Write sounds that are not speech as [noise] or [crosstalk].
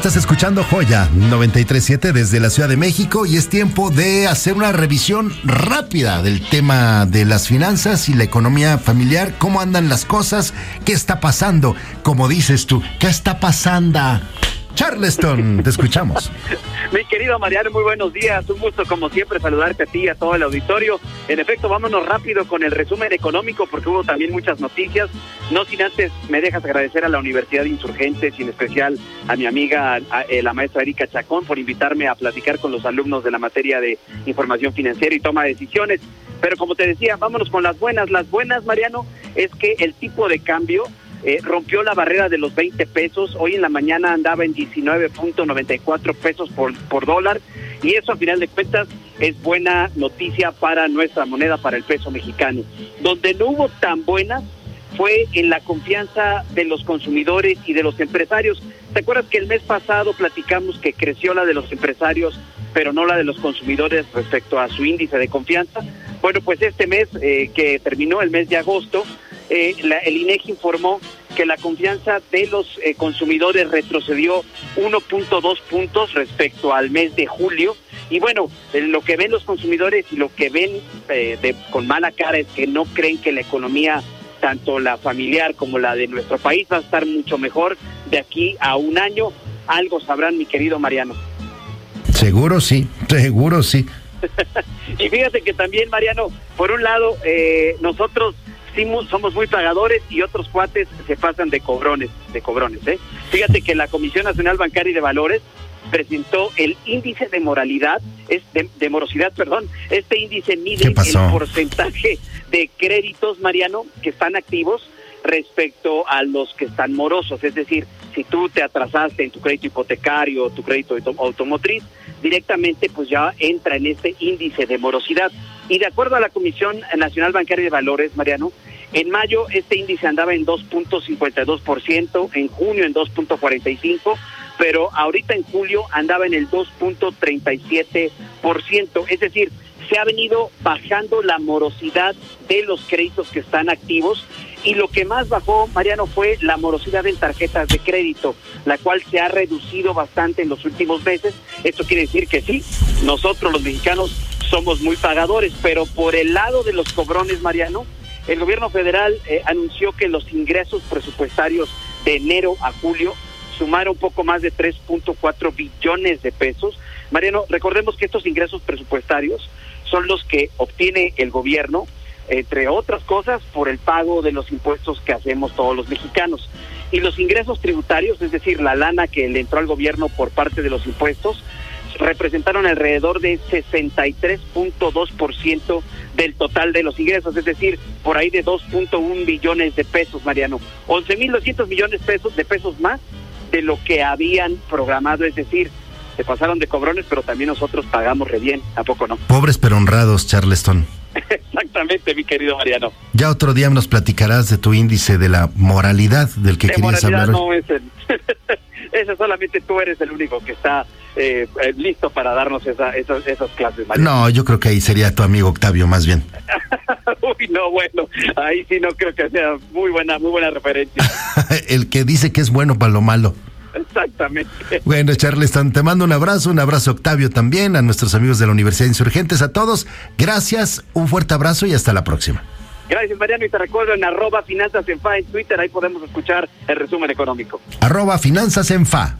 Estás escuchando Joya 937 desde la Ciudad de México y es tiempo de hacer una revisión rápida del tema de las finanzas y la economía familiar, cómo andan las cosas, qué está pasando, como dices tú, qué está pasando. Charleston, te escuchamos. [laughs] Mi querido Mariano, muy buenos días. Un gusto, como siempre, saludarte a ti y a todo el auditorio. En efecto, vámonos rápido con el resumen económico, porque hubo también muchas noticias. No sin antes, me dejas agradecer a la Universidad de Insurgentes y en especial a mi amiga, eh, la maestra Erika Chacón, por invitarme a platicar con los alumnos de la materia de información financiera y toma de decisiones. Pero como te decía, vámonos con las buenas. Las buenas, Mariano, es que el tipo de cambio eh, rompió la barrera de los 20 pesos, hoy en la mañana andaba en 19.94 pesos por, por dólar y eso a final de cuentas es buena noticia para nuestra moneda, para el peso mexicano. Donde no hubo tan buenas fue en la confianza de los consumidores y de los empresarios. ¿Te acuerdas que el mes pasado platicamos que creció la de los empresarios, pero no la de los consumidores respecto a su índice de confianza? Bueno, pues este mes eh, que terminó el mes de agosto, eh, el INEGI informó que la confianza de los eh, consumidores retrocedió 1.2 puntos respecto al mes de julio. Y bueno, eh, lo que ven los consumidores y lo que ven de, con mala cara es que no creen que la economía, tanto la familiar como la de nuestro país, va a estar mucho mejor de aquí a un año. Algo sabrán, mi querido Mariano. Seguro sí, seguro sí. [laughs] y fíjate que también, Mariano, por un lado, nosotros somos muy pagadores y otros cuates se pasan de cobrones, de cobrones, ¿eh? Fíjate que la Comisión Nacional Bancaria y de Valores presentó el índice de moralidad, es de, morosidad, perdón. Este índice mide el porcentaje de créditos, Mariano, que están activos respecto a los que están morosos. Es decir, si tú te atrasaste en tu crédito hipotecario o tu crédito automotriz, directamente pues ya entra en este índice de morosidad. Y de acuerdo a la Comisión Nacional Bancaria de Valores, Mariano, en mayo este índice andaba en 2.52%, en junio en 2.45%, pero ahorita en julio andaba en el 2.37%. Es decir, se ha venido bajando la morosidad de los créditos que están activos y lo que más bajó, Mariano, fue la morosidad en tarjetas de crédito, la cual se ha reducido bastante en los últimos meses. Esto quiere decir que sí, nosotros los mexicanos somos muy pagadores, pero por el lado de los cobrones, Mariano, el gobierno federal eh, anunció que los ingresos presupuestarios de enero a julio sumaron poco más de 3.4 billones de pesos. Mariano, recordemos que estos ingresos presupuestarios son los que obtiene el gobierno, entre otras cosas, por el pago de los impuestos que hacemos todos los mexicanos. Y los ingresos tributarios, es decir, la lana que le entró al gobierno por parte de los impuestos, representaron alrededor de 63.2% del total de los ingresos, es decir, por ahí de 2.1 billones de pesos, Mariano. 11.200 millones de pesos, de pesos más de lo que habían programado, es decir, se pasaron de cobrones, pero también nosotros pagamos re bien, ¿a poco no? [laughs] Pobres pero honrados, Charleston. Exactamente, mi querido Mariano. Ya otro día nos platicarás de tu índice de la moralidad del que querías hablar. No, es [laughs] ese solamente tú eres el único que está eh, eh, listo para darnos esa, esas, esas clases. Mariano. No, yo creo que ahí sería tu amigo Octavio más bien. [laughs] Uy, no, bueno, ahí sí no creo que sea muy buena, muy buena referencia. [laughs] el que dice que es bueno para lo malo. Exactamente. Bueno, Charleston, te mando un abrazo, un abrazo Octavio también, a nuestros amigos de la Universidad de Insurgentes, a todos. Gracias, un fuerte abrazo y hasta la próxima. Gracias, Mariano, y te recuerdo en arroba finanzas en en Twitter, ahí podemos escuchar el resumen económico. Arroba finanzas en.